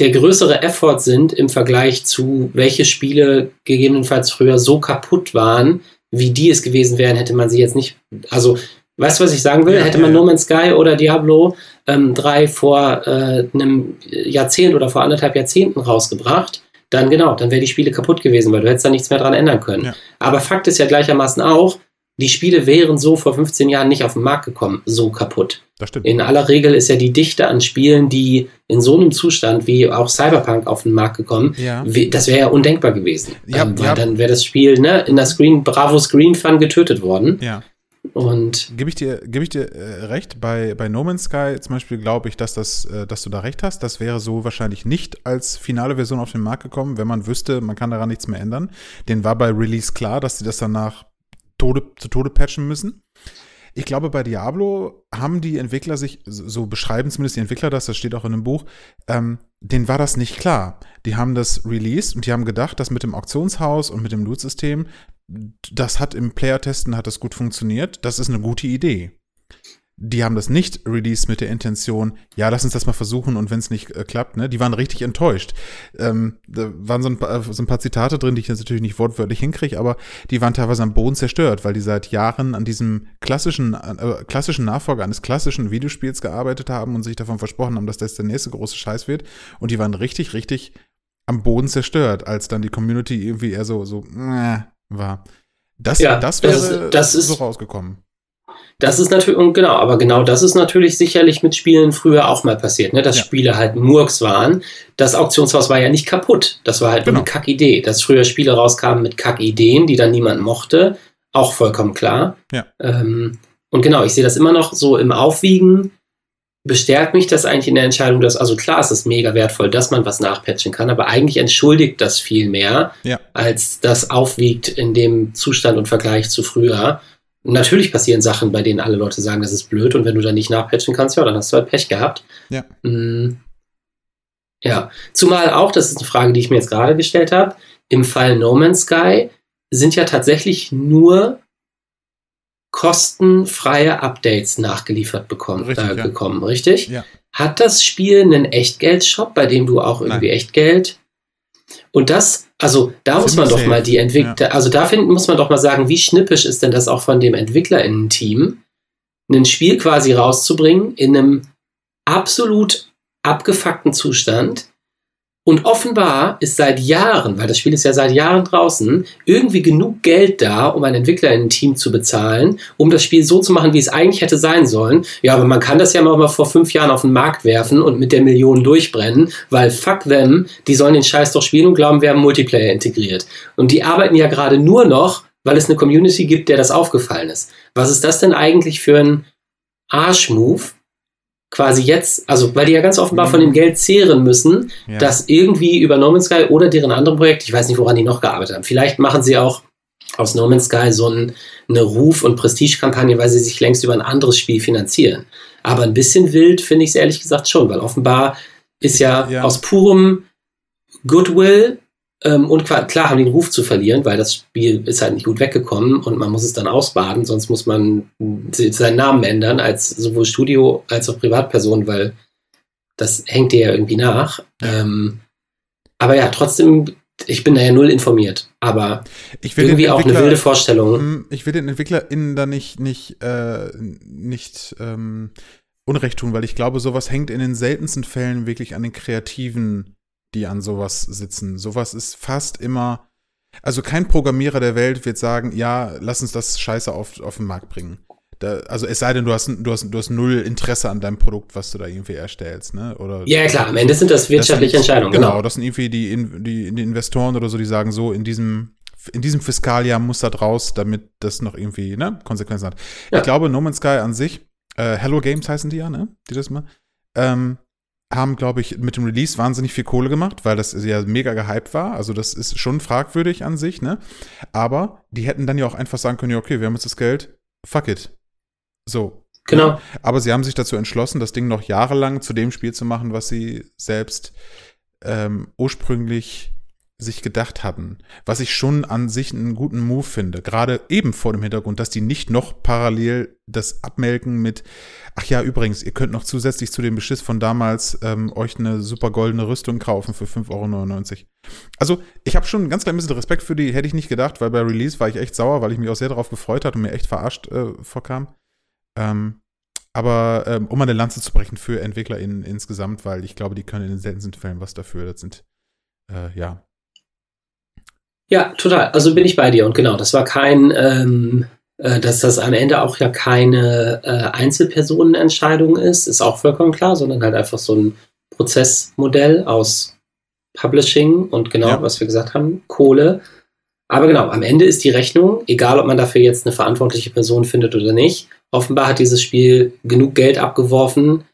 der größere Effort sind im Vergleich zu, welche Spiele gegebenenfalls früher so kaputt waren, wie die es gewesen wären, hätte man sie jetzt nicht. Also, weißt du, was ich sagen will? Ja, hätte man ja. No Man's Sky oder Diablo ähm, 3 vor äh, einem Jahrzehnt oder vor anderthalb Jahrzehnten rausgebracht, dann genau, dann wären die Spiele kaputt gewesen, weil du hättest da nichts mehr dran ändern können. Ja. Aber Fakt ist ja gleichermaßen auch, die Spiele wären so vor 15 Jahren nicht auf den Markt gekommen, so kaputt. In aller Regel ist ja die Dichte an Spielen, die in so einem Zustand wie auch Cyberpunk auf den Markt gekommen, ja. das wäre ja undenkbar gewesen. Ja, ähm, weil ja. dann wäre das Spiel ne, in der Screen, Bravo Screen Fun getötet worden. Ja. Und gebe ich dir, gebe ich dir äh, recht, bei, bei No Man's Sky zum Beispiel glaube ich, dass, das, äh, dass du da recht hast. Das wäre so wahrscheinlich nicht als finale Version auf den Markt gekommen, wenn man wüsste, man kann daran nichts mehr ändern. Den war bei Release klar, dass sie das danach Tode, zu Tode patchen müssen. Ich glaube, bei Diablo haben die Entwickler sich, so beschreiben zumindest die Entwickler das, das steht auch in einem Buch, ähm, denen war das nicht klar. Die haben das released und die haben gedacht, dass mit dem Auktionshaus und mit dem Loot-System, das hat im Player-Testen hat das gut funktioniert, das ist eine gute Idee die haben das nicht released mit der Intention, ja, lass uns das mal versuchen und wenn es nicht äh, klappt, ne, die waren richtig enttäuscht. Ähm, da waren so ein, paar, so ein paar Zitate drin, die ich jetzt natürlich nicht wortwörtlich hinkriege, aber die waren teilweise am Boden zerstört, weil die seit Jahren an diesem klassischen, äh, klassischen Nachfolger eines klassischen Videospiels gearbeitet haben und sich davon versprochen haben, dass das der nächste große Scheiß wird. Und die waren richtig, richtig am Boden zerstört, als dann die Community irgendwie eher so, so, äh, war. Das, ja, das wäre das ist, das ist, so rausgekommen. Das ist natürlich, genau, aber genau das ist natürlich sicherlich mit Spielen früher auch mal passiert, ne? dass ja. Spiele halt Murks waren. Das Auktionshaus war ja nicht kaputt. Das war halt genau. eine Kackidee. Dass früher Spiele rauskamen mit Kackideen, die dann niemand mochte, auch vollkommen klar. Ja. Ähm, und genau, ich sehe das immer noch so im Aufwiegen. Bestärkt mich das eigentlich in der Entscheidung, dass, also klar, es ist mega wertvoll, dass man was nachpatchen kann, aber eigentlich entschuldigt das viel mehr, ja. als das aufwiegt in dem Zustand und Vergleich zu früher. Natürlich passieren Sachen, bei denen alle Leute sagen, das ist blöd und wenn du dann nicht nachpatchen kannst, ja, dann hast du halt Pech gehabt. Ja. Mm. Ja, zumal auch, das ist eine Frage, die ich mir jetzt gerade gestellt habe, im Fall No Man's Sky sind ja tatsächlich nur kostenfreie Updates nachgeliefert bekommen, richtig, äh, ja. gekommen, richtig? Ja. Hat das Spiel einen Echtgeldshop, bei dem du auch irgendwie Nein. Echtgeld und das, also da muss man doch mal die Entwickler, ja. also da find, muss man doch mal sagen, wie schnippisch ist denn das auch von dem EntwicklerInnen-Team, ein Spiel quasi rauszubringen in einem absolut abgefuckten Zustand, und offenbar ist seit Jahren, weil das Spiel ist ja seit Jahren draußen, irgendwie genug Geld da, um ein Entwicklerinnen-Team zu bezahlen, um das Spiel so zu machen, wie es eigentlich hätte sein sollen. Ja, aber man kann das ja mal vor fünf Jahren auf den Markt werfen und mit der Million durchbrennen, weil fuck them, die sollen den Scheiß doch spielen und glauben, wir haben Multiplayer integriert. Und die arbeiten ja gerade nur noch, weil es eine Community gibt, der das aufgefallen ist. Was ist das denn eigentlich für ein Arschmove? Quasi jetzt, also weil die ja ganz offenbar von dem Geld zehren müssen, Ja. dass irgendwie über No Man's Sky oder deren anderen Projekt, ich weiß nicht, woran die noch gearbeitet haben, vielleicht machen sie auch aus No Man's Sky so ein, eine Ruf- und Prestigekampagne, weil sie sich längst über ein anderes Spiel finanzieren. Aber ein bisschen wild finde ich es ehrlich gesagt schon, weil offenbar ist ja, Ja. aus purem Goodwill und qua- klar haben die den Ruf zu verlieren, weil das Spiel ist halt nicht gut weggekommen und man muss es dann ausbaden, sonst muss man seinen Namen ändern als sowohl Studio als auch Privatperson, weil das hängt dir ja irgendwie nach. Ähm, aber ja, trotzdem, ich bin da ja null informiert, aber Ich will irgendwie auch eine wilde Vorstellung. Hm, Ich will den EntwicklerInnen da nicht, nicht, äh, nicht ähm, Unrecht tun, weil ich glaube, sowas hängt in den seltensten Fällen wirklich an den Kreativen, die an sowas sitzen. Sowas ist fast immer, also kein Programmierer der Welt wird sagen, ja, lass uns das Scheiße auf, auf den Markt bringen. Da, also es sei denn, du hast, du, hast, du hast null Interesse an deinem Produkt, was du da irgendwie erstellst, ne? Oder Ja, klar, am Ende sind das wirtschaftliche das sind, Entscheidungen, Genau, genau. das sind irgendwie die, die, die Investoren oder so, die sagen so, in diesem, in diesem Fiskaljahr muss das raus, damit das noch irgendwie ne, Konsequenzen hat. Ja. Ich glaube, No Man's Sky an sich, äh, Hello Games heißen die ja, ne? Die das mal, ähm, haben, glaube ich, mit dem Release wahnsinnig viel Kohle gemacht, weil das ja mega gehypt war. Also das ist schon fragwürdig an sich, ne? Aber die hätten dann ja auch einfach sagen können, ja, okay, wir haben jetzt das Geld, fuck it. So. Genau. Aber sie haben sich dazu entschlossen, das Ding noch jahrelang zu dem Spiel zu machen, was sie selbst ähm, ursprünglich sich gedacht hatten. Was ich schon an sich einen guten Move finde. Gerade eben vor dem Hintergrund, dass die nicht noch parallel das abmelken mit, ach ja, übrigens, ihr könnt noch zusätzlich zu dem Beschiss von damals ähm, euch eine super goldene Rüstung kaufen für 5,99 Euro. Also, ich habe schon ein ganz klein bisschen Respekt für die, hätte ich nicht gedacht, weil bei Release war ich echt sauer, weil ich mich auch sehr darauf gefreut hatte und mir echt verarscht äh, vorkam. Ähm, aber ähm, um eine Lanze zu brechen für EntwicklerInnen insgesamt, weil ich glaube, die können in den seltensten Fällen was dafür. Das sind, äh, ja. Ja, total. Also bin ich bei dir. Und genau, das war kein, ähm, äh, dass das am Ende auch ja keine äh, Einzelpersonenentscheidung ist, ist auch vollkommen klar, sondern halt einfach so ein Prozessmodell aus Publishing und genau, Ja. was wir gesagt haben, Kohle. Aber genau, am Ende ist die Rechnung, egal ob man dafür jetzt eine verantwortliche Person findet oder nicht, offenbar hat dieses Spiel genug Geld abgeworfen,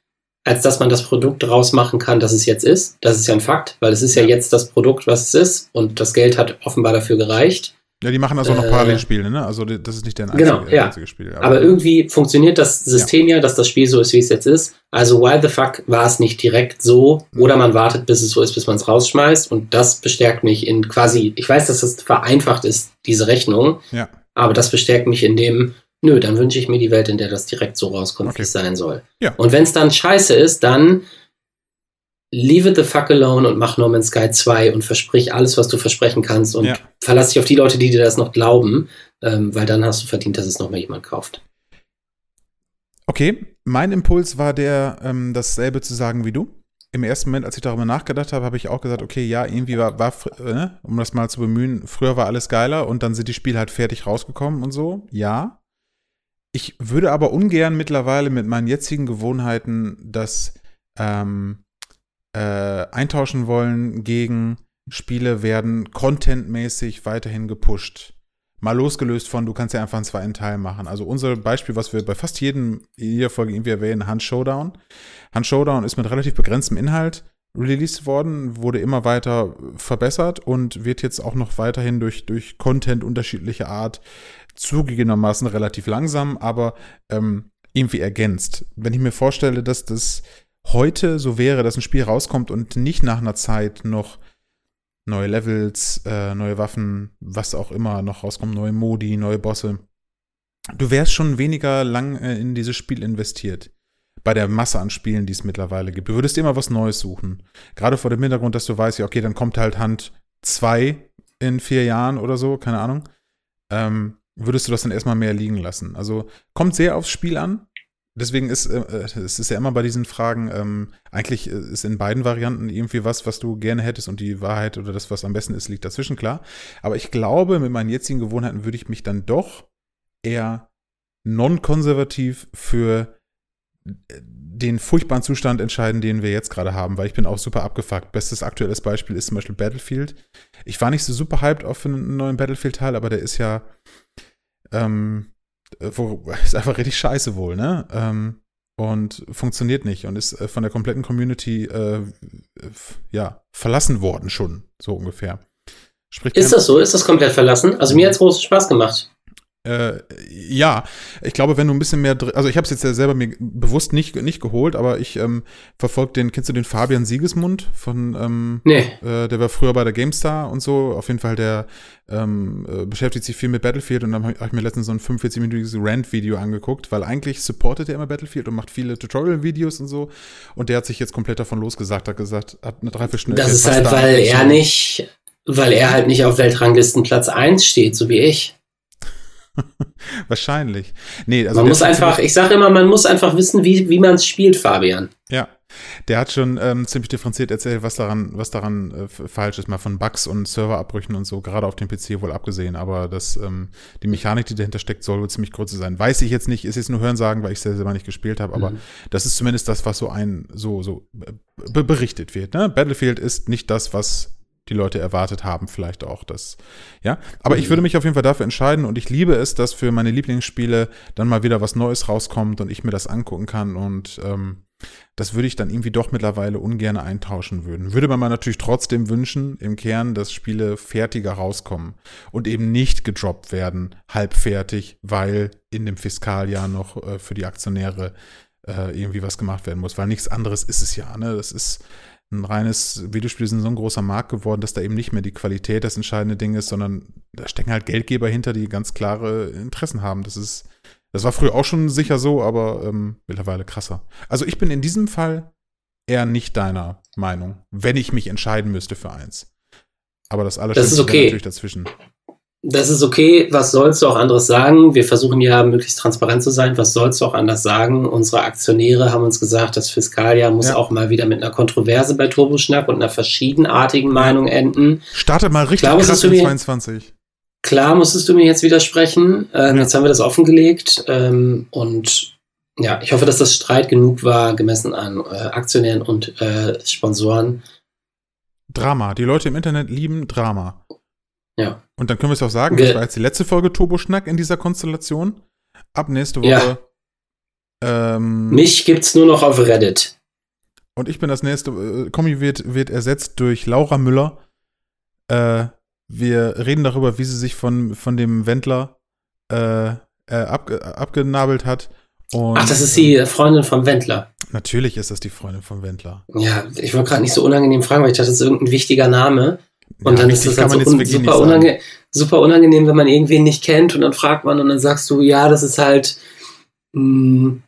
als dass man das Produkt draus machen kann, das es jetzt ist. Das ist ja ein Fakt, weil es ist ja Ja. jetzt das Produkt, was es ist und das Geld hat offenbar dafür gereicht. Ja, die machen also auch noch Äh, Parallelspiele, ne? Also das ist nicht deren Genau, einzige, ja. einzige Spiel. Aber irgendwie funktioniert das System ja. dass das Spiel so ist, wie es jetzt ist. Also why the fuck war es nicht direkt so? Oder man wartet, bis es so ist, bis man es rausschmeißt. Und das bestärkt mich in quasi, ich weiß, dass das vereinfacht ist, diese Rechnung. Ja. Aber das bestärkt mich in dem, nö, dann wünsche ich mir die Welt, in der das direkt so rauskommt, Okay. wie es sein soll. Ja. Und wenn es dann scheiße ist, dann leave it the fuck alone und mach No Man's Sky 2 und versprich alles, was du versprechen kannst und Ja. verlass dich auf die Leute, die dir das noch glauben, ähm, weil dann hast du verdient, dass es noch mal jemand kauft. Okay, mein Impuls war der, ähm, dasselbe zu sagen wie du. Im ersten Moment, als ich darüber nachgedacht habe, habe ich auch gesagt, okay, ja, irgendwie war, war äh, um das mal zu bemühen, früher war alles geiler und dann sind die Spiele halt fertig rausgekommen und so. Ja. Ich würde aber ungern mittlerweile mit meinen jetzigen Gewohnheiten das ähm, äh, eintauschen wollen gegen Spiele werden contentmäßig weiterhin gepusht. Mal losgelöst von, du kannst ja einfach einen zweiten Teil machen. Also unser Beispiel, was wir bei fast jedem, jeder Folge irgendwie erwähnen, Hand Showdown. Hand Showdown ist mit relativ begrenztem Inhalt released worden, wurde immer weiter verbessert und wird jetzt auch noch weiterhin durch, durch Content unterschiedlicher Art zugegebenermaßen relativ langsam, aber ähm, irgendwie ergänzt. Wenn ich mir vorstelle, dass das heute so wäre, dass ein Spiel rauskommt und nicht nach einer Zeit noch neue Levels, äh, neue Waffen, was auch immer noch rauskommt, neue Modi, neue Bosse. Du wärst schon weniger lang äh, in dieses Spiel investiert. Bei der Masse an Spielen, die es mittlerweile gibt. Du würdest immer was Neues suchen. Gerade vor dem Hintergrund, dass du weißt, ja, okay, dann kommt halt Hand 2 in vier Jahren oder so, keine Ahnung. Ähm, würdest du das dann erstmal mehr liegen lassen. Also kommt sehr aufs Spiel an. Deswegen ist äh, es ist ja immer bei diesen Fragen, ähm, eigentlich ist in beiden Varianten irgendwie was, was du gerne hättest und die Wahrheit oder das, was am besten ist, liegt dazwischen, klar. Aber ich glaube, mit meinen jetzigen Gewohnheiten würde ich mich dann doch eher non-konservativ für den furchtbaren Zustand entscheiden, den wir jetzt gerade haben, weil ich bin auch super abgefuckt. Bestes aktuelles Beispiel ist zum Beispiel Battlefield. Ich war nicht so super hyped auf einen neuen Battlefield-Teil, aber der ist ja ähm, wo, ist einfach richtig scheiße wohl, ne? Ähm, und funktioniert nicht und ist äh, von der kompletten Community äh, ja verlassen worden schon so ungefähr. Sprich, ist das so? Ist das komplett verlassen? Also mir hat es großen Spaß gemacht. Äh, ja, ich glaube, wenn du ein bisschen mehr, also ich habe es jetzt ja selber mir bewusst nicht, nicht geholt, aber ich ähm, verfolge den, kennst du den Fabian Siegesmund von, ähm, nee. Äh, der war früher bei der GameStar und so, auf jeden Fall, der ähm, äh, beschäftigt sich viel mit Battlefield und dann habe ich mir letztens so ein 45-minütiges Rant-Video angeguckt, weil eigentlich supportet er immer Battlefield und macht viele Tutorial-Videos und so und der hat sich jetzt komplett davon losgesagt, hat gesagt, hat eine Dreiviertelstunde. Das ist halt, weil er so. nicht, weil er halt nicht auf Weltranglisten Platz 1 steht, so wie ich. Wahrscheinlich. Nee, also man muss einfach, ich sage immer, man muss einfach wissen, wie, wie man es spielt, Fabian. Ja, der hat schon ähm, ziemlich differenziert erzählt, was daran, was daran äh, falsch ist, mal von Bugs und Serverabbrüchen und so, gerade auf dem PC wohl abgesehen. Aber das, ähm, die Mechanik, die dahinter steckt, soll wohl ziemlich kurz sein. Weiß ich jetzt nicht, ist jetzt nur Hörensagen, weil ich es selber nicht gespielt habe, aber mhm. das ist zumindest das, was so ein, so, so be berichtet wird. Ne? Battlefield ist nicht das, was die Leute erwartet haben, vielleicht auch das. Ja, aber ich würde mich auf jeden Fall dafür entscheiden und ich liebe es, dass für meine Lieblingsspiele dann mal wieder was Neues rauskommt und ich mir das angucken kann und ähm, das würde ich dann irgendwie doch mittlerweile ungern eintauschen würden. Würde man natürlich trotzdem wünschen, im Kern, dass Spiele fertiger rauskommen und eben nicht gedroppt werden, halbfertig, weil in dem Fiskaljahr noch äh, für die Aktionäre äh, irgendwie was gemacht werden muss, weil nichts anderes ist es ja. Ne? Das ist ein reines Videospiel ist so ein großer Markt geworden, dass da eben nicht mehr die Qualität das entscheidende Ding ist, sondern da stecken halt Geldgeber hinter, die ganz klare Interessen haben. Das ist, das war früher auch schon sicher so, aber ähm, mittlerweile krasser. Also ich bin in diesem Fall eher nicht deiner Meinung, wenn ich mich entscheiden müsste für eins. Aber das alles ist okay. natürlich dazwischen das ist okay, was sollst du auch anderes sagen? Wir versuchen ja möglichst transparent zu sein. Was sollst du auch anders sagen? Unsere Aktionäre haben uns gesagt, das Fiskaljahr muss ja. auch mal wieder mit einer Kontroverse bei Turboschnack und einer verschiedenartigen Meinung enden. Startet mal richtig klar, krass in 22. Klar musstest du mir jetzt widersprechen. Ähm, ja. Jetzt haben wir das offengelegt. Ähm, und ja, ich hoffe, dass das Streit genug war, gemessen an äh, Aktionären und äh, Sponsoren. Drama. Die Leute im Internet lieben Drama. Ja. Und dann können wir es auch sagen, das war jetzt die letzte Folge Turbo-Schnack in dieser Konstellation. Ab nächste Woche. Ja. Ähm, Mich gibt's nur noch auf Reddit. Und ich bin das nächste. Äh, Kommi wird, wird ersetzt durch Laura Müller. Äh, wir reden darüber, wie sie sich von, von dem Wendler äh, äh ab, abgenabelt hat. Und, Ach, das ist die Freundin vom Wendler. Natürlich ist das die Freundin vom Wendler. Ja, ich wollte gerade nicht so unangenehm fragen, weil ich dachte, das ist irgendein wichtiger Name. Und ja, dann ist das halt so un super, unange super unangenehm, wenn man irgendwen nicht kennt und dann fragt man und dann sagst du, ja, das ist halt, mh, hm,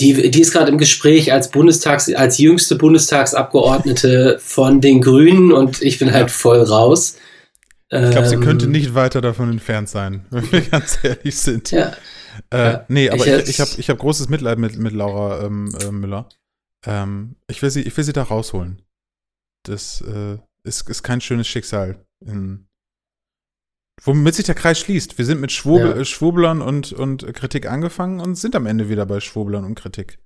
die, die ist gerade im Gespräch als Bundestags, als jüngste Bundestagsabgeordnete von den Grünen und ich bin halt voll raus. Ich glaube, sie könnte ähm, nicht weiter davon entfernt sein, wenn wir ganz ehrlich sind. Ja. Äh, ja. Nee, aber ich, ich, ich habe ich hab großes Mitleid mit, mit Laura ähm, äh, Müller. Ähm, ich, will sie, ich will sie da rausholen. Das, äh, ist, ist kein schönes Schicksal. In, womit sich der Kreis schließt. Wir sind mit Schwurbel, ja. Schwurblern und, und Kritik angefangen und sind am Ende wieder bei Schwurblern und Kritik.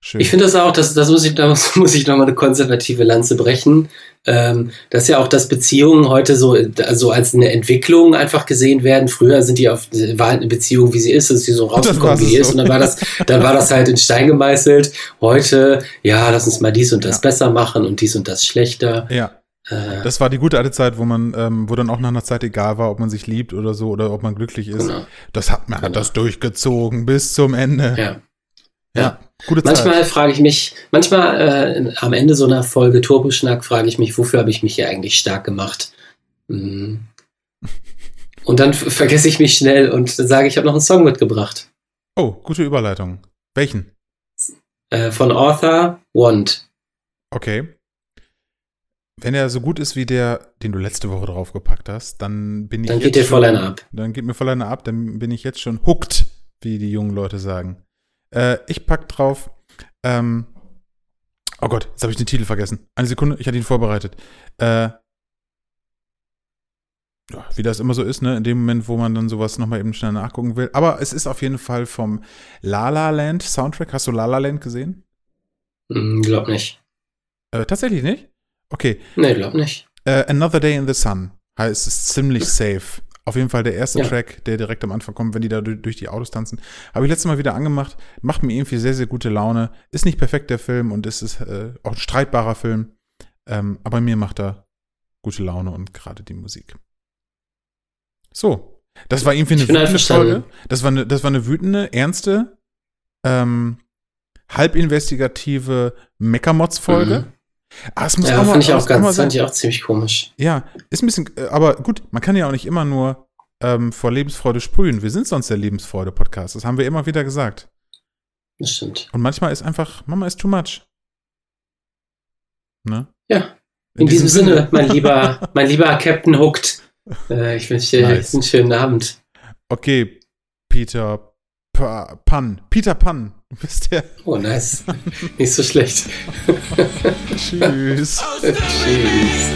Schön. Ich finde das auch, das, das muss ich, da muss ich nochmal eine konservative Lanze brechen. Ähm, das ist ja auch, dass Beziehungen heute so also als eine Entwicklung einfach gesehen werden. Früher sind die auf, war halt eine Beziehung, wie sie ist, ist sie so rausgekommen, wie die so. ist. Und dann war das, dann war das halt in Stein gemeißelt. Heute, ja, lass uns mal dies und das ja. besser machen und dies und das schlechter. Ja. Äh. Das war die gute alte Zeit, wo man, ähm, wo dann auch nach einer Zeit egal war, ob man sich liebt oder so oder ob man glücklich ist. Genau. Das hat man genau. hat das durchgezogen bis zum Ende. Ja. Ja, gute Zeit. Manchmal frage ich mich, manchmal äh, am Ende so einer Folge Turboschnack frage ich mich, wofür habe ich mich hier eigentlich stark gemacht? Mhm. Und dann vergesse ich mich schnell und sage, ich habe noch einen Song mitgebracht. Oh, gute Überleitung. Welchen? Äh, von Author Want. Okay. Wenn er so gut ist wie der, den du letzte Woche draufgepackt hast, dann bin ich. Dann geht dir voll einer ab. Dann geht mir voll einer ab, dann bin ich jetzt schon hooked, wie die jungen Leute sagen. Äh, ich pack drauf. Ähm, oh Gott, jetzt habe ich den Titel vergessen. Eine Sekunde, ich hatte ihn vorbereitet. Äh, ja, wie das immer so ist, ne? In dem Moment, wo man dann sowas nochmal eben schnell nachgucken will. Aber es ist auf jeden Fall vom La La Land Soundtrack. Hast du La La Land gesehen? Hm, glaub nicht. Äh, tatsächlich nicht? Okay. Nee, glaub nicht. Uh, Another Day in the Sun heißt es ziemlich safe Auf jeden Fall der erste Ja. Track, der direkt am Anfang kommt, wenn die da durch, die Autos tanzen. Habe ich letztes Mal wieder angemacht. Macht mir irgendwie sehr, sehr gute Laune. Ist nicht perfekt, der Film, und es ist äh, auch ein streitbarer Film. Ähm, aber mir macht er gute Laune und gerade die Musik. So. Das war irgendwie eine wütende. Folge. Das war eine, das war eine wütende, ernste, ähm, halbinvestigative Meckermods-Folge. Mhm. Ah, es muss Ja, fand ich auch ganz, fand ich auch ziemlich komisch. ja, ist ein bisschen, äh, aber gut, man kann ja auch nicht immer nur ähm, vor Lebensfreude sprühen. Wir sind sonst der Lebensfreude-Podcast. Das haben wir immer wieder gesagt. Das stimmt. Und manchmal ist einfach, Mama ist too much. Ne? Ja. In, diesem, Sinne, mein lieber, mein lieber Captain Hooked. Äh, ich wünsche dir Nice. einen schönen Abend. Okay, Peter Pa- Pan. Peter Pan. Du bist der. Oh, nice. Nicht so schlecht. Tschüss. Tschüss.